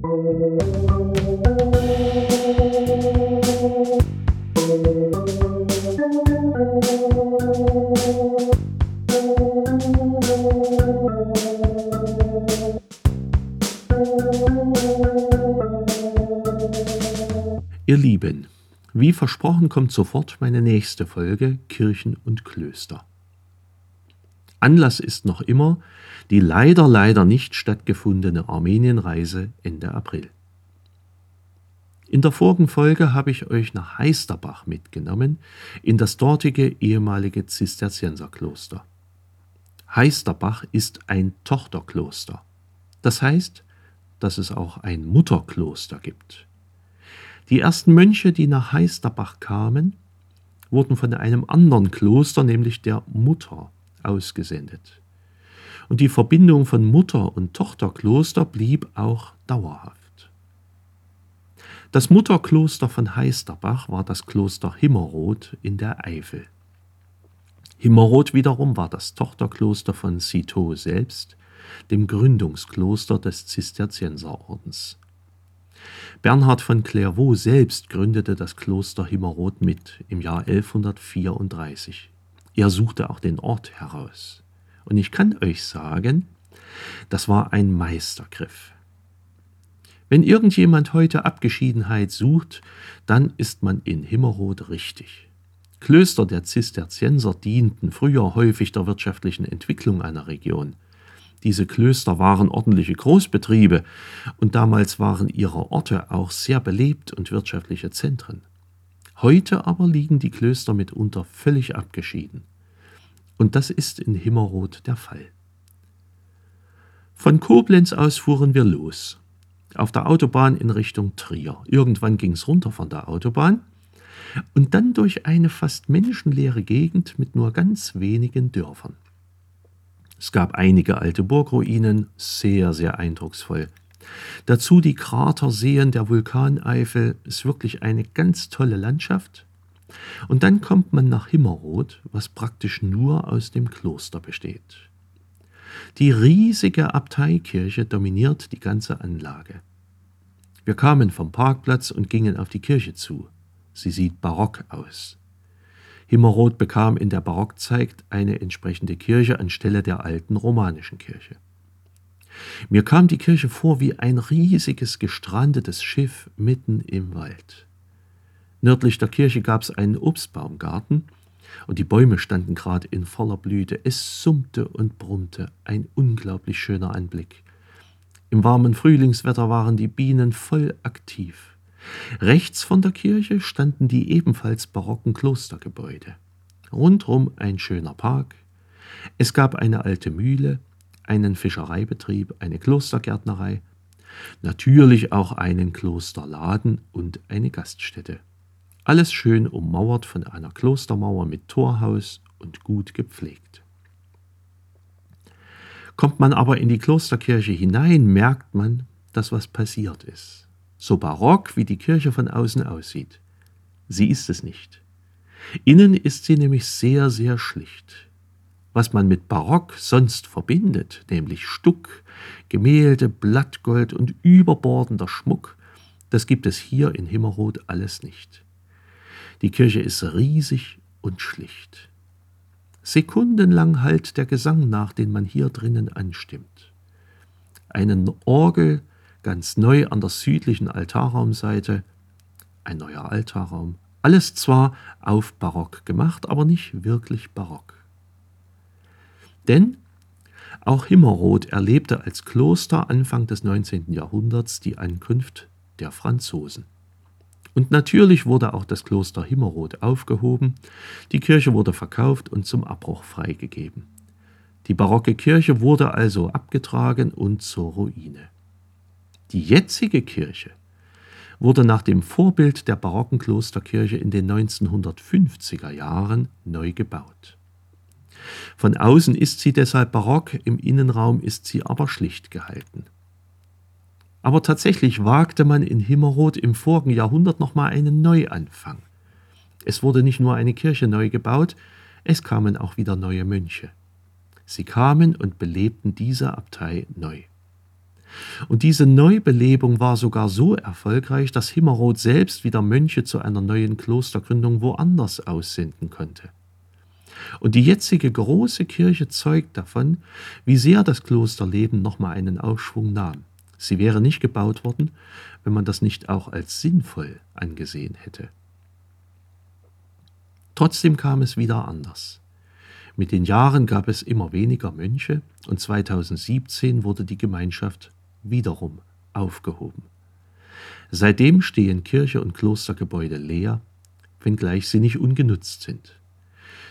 Ihr Lieben, wie versprochen kommt sofort meine nächste Folge Kirchen und Klöster. Anlass ist noch immer die leider, leider nicht stattgefundene Armenienreise Ende April. In der vorigen Folge habe ich euch nach Heisterbach mitgenommen, in das dortige ehemalige Zisterzienserkloster. Heisterbach ist ein Tochterkloster. Das heißt, dass es auch ein Mutterkloster gibt. Die ersten Mönche, die nach Heisterbach kamen, wurden von einem anderen Kloster, nämlich der Mutter, ausgesendet. Und die Verbindung von Mutter und Tochterkloster blieb auch dauerhaft. Das Mutterkloster von Heisterbach war das Kloster Himmeroth in der Eifel. Himmeroth wiederum war das Tochterkloster von Citeaux selbst, dem Gründungskloster des Zisterzienserordens. Bernhard von Clairvaux selbst gründete das Kloster Himmeroth mit im Jahr 1134. Er suchte auch den Ort heraus. Und ich kann euch sagen, das war ein Meistergriff. Wenn irgendjemand heute Abgeschiedenheit sucht, dann ist man in Himmerod richtig. Klöster der Zisterzienser dienten früher häufig der wirtschaftlichen Entwicklung einer Region. Diese Klöster waren ordentliche Großbetriebe und damals waren ihre Orte auch sehr belebt und wirtschaftliche Zentren. Heute aber liegen die Klöster mitunter völlig abgeschieden. Und das ist in Himmerod der Fall. Von Koblenz aus fuhren wir los auf der Autobahn in Richtung Trier. Irgendwann ging es runter von der Autobahn und dann durch eine fast menschenleere Gegend mit nur ganz wenigen Dörfern. Es gab einige alte Burgruinen, sehr, sehr eindrucksvoll. Dazu die Kraterseen der Vulkaneifel, ist wirklich eine ganz tolle Landschaft. Und dann kommt man nach Himmeroth, was praktisch nur aus dem Kloster besteht. Die riesige Abteikirche dominiert die ganze Anlage. Wir kamen vom Parkplatz und gingen auf die Kirche zu. Sie sieht barock aus. Himmeroth bekam in der Barockzeit eine entsprechende Kirche anstelle der alten romanischen Kirche. Mir kam die Kirche vor wie ein riesiges gestrandetes Schiff mitten im Wald. Nördlich der Kirche gab es einen Obstbaumgarten, und die Bäume standen gerade in voller Blüte. Es summte und brummte, ein unglaublich schöner Anblick. Im warmen Frühlingswetter waren die Bienen voll aktiv. Rechts von der Kirche standen die ebenfalls barocken Klostergebäude. Rundrum ein schöner Park. Es gab eine alte Mühle, einen Fischereibetrieb, eine Klostergärtnerei, natürlich auch einen Klosterladen und eine Gaststätte. Alles schön ummauert von einer Klostermauer mit Torhaus und gut gepflegt. Kommt man aber in die Klosterkirche hinein, merkt man, dass was passiert ist. So barock, wie die Kirche von außen aussieht. Sie ist es nicht. Innen ist sie nämlich sehr, sehr schlicht. Was man mit Barock sonst verbindet, nämlich Stuck, Gemälde, Blattgold und überbordender Schmuck, das gibt es hier in Himmeroth alles nicht. Die Kirche ist riesig und schlicht. Sekundenlang hallt der Gesang nach, den man hier drinnen anstimmt. Eine Orgel ganz neu an der südlichen Altarraumseite, ein neuer Altarraum, alles zwar auf Barock gemacht, aber nicht wirklich Barock. Denn auch Himmeroth erlebte als Kloster Anfang des 19. Jahrhunderts die Ankunft der Franzosen. Und natürlich wurde auch das Kloster Himmeroth aufgehoben, die Kirche wurde verkauft und zum Abbruch freigegeben. Die barocke Kirche wurde also abgetragen und zur Ruine. Die jetzige Kirche wurde nach dem Vorbild der barocken Klosterkirche in den 1950er Jahren neu gebaut. Von außen ist sie deshalb barock, im Innenraum ist sie aber schlicht gehalten. Aber tatsächlich wagte man in Himmeroth im vorigen Jahrhundert nochmal einen Neuanfang. Es wurde nicht nur eine Kirche neu gebaut, es kamen auch wieder neue Mönche. Sie kamen und belebten diese Abtei neu. Und diese Neubelebung war sogar so erfolgreich, dass Himmerod selbst wieder Mönche zu einer neuen Klostergründung woanders aussenden konnte. Und die jetzige große Kirche zeugt davon, wie sehr das Klosterleben nochmal einen Aufschwung nahm. Sie wäre nicht gebaut worden, wenn man das nicht auch als sinnvoll angesehen hätte. Trotzdem kam es wieder anders. Mit den Jahren gab es immer weniger Mönche und 2017 wurde die Gemeinschaft wiederum aufgehoben. Seitdem stehen Kirche und Klostergebäude leer, wenngleich sie nicht ungenutzt sind.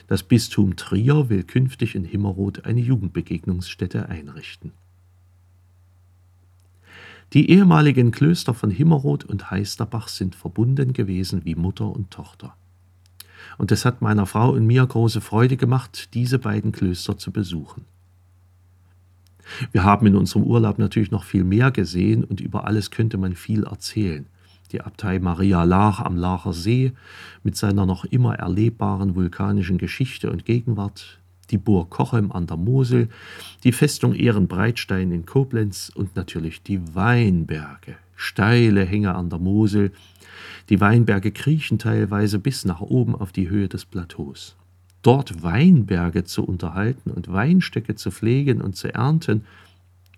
Das Bistum Trier will künftig in Himmerod eine Jugendbegegnungsstätte einrichten. Die ehemaligen Klöster von Himmerod und Heisterbach sind verbunden gewesen wie Mutter und Tochter. Und es hat meiner Frau und mir große Freude gemacht, diese beiden Klöster zu besuchen. Wir haben in unserem Urlaub natürlich noch viel mehr gesehen und über alles könnte man viel erzählen. Die Abtei Maria Laach am Laacher See mit seiner noch immer erlebbaren vulkanischen Geschichte und Gegenwart, die Burg Kochem an der Mosel, die Festung Ehrenbreitstein in Koblenz und natürlich die Weinberge, steile Hänge an der Mosel. Die Weinberge kriechen teilweise bis nach oben auf die Höhe des Plateaus. Dort Weinberge zu unterhalten und Weinstöcke zu pflegen und zu ernten,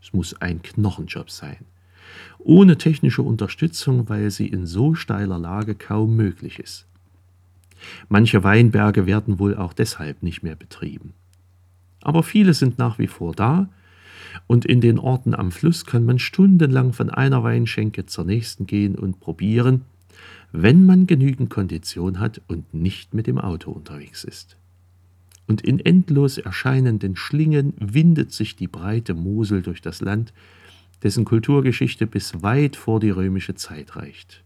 es muss ein Knochenjob sein. Ohne technische Unterstützung, weil sie in so steiler Lage kaum möglich ist. Manche Weinberge werden wohl auch deshalb nicht mehr betrieben. Aber viele sind nach wie vor da, und in den Orten am Fluss kann man stundenlang von einer Weinschenke zur nächsten gehen und probieren, wenn man genügend Kondition hat und nicht mit dem Auto unterwegs ist. Und in endlos erscheinenden Schlingen windet sich die breite Mosel durch das Land, dessen Kulturgeschichte bis weit vor die römische Zeit reicht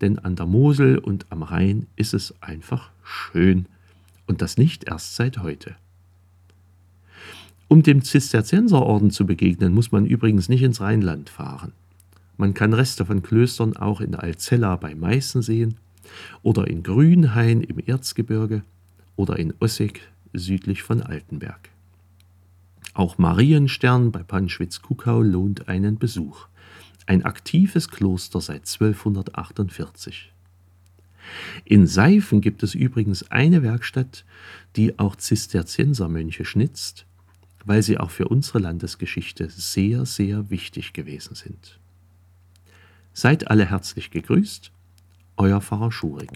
denn an der Mosel und am Rhein ist es einfach schön und das nicht erst seit heute. Um dem Zisterzienserorden zu begegnen, muss man übrigens nicht ins Rheinland fahren. Man kann Reste von Klöstern auch in Alzella bei Meißen sehen oder in Grünhain im Erzgebirge oder in Ossig südlich von Altenberg. Auch Marienstern bei Panschwitz-Kuckau lohnt einen Besuch ein aktives Kloster seit 1248. In Seifen gibt es übrigens eine Werkstatt, die auch Zisterziensermönche schnitzt, weil sie auch für unsere Landesgeschichte sehr, sehr wichtig gewesen sind. Seid alle herzlich gegrüßt, euer Pfarrer Schurig.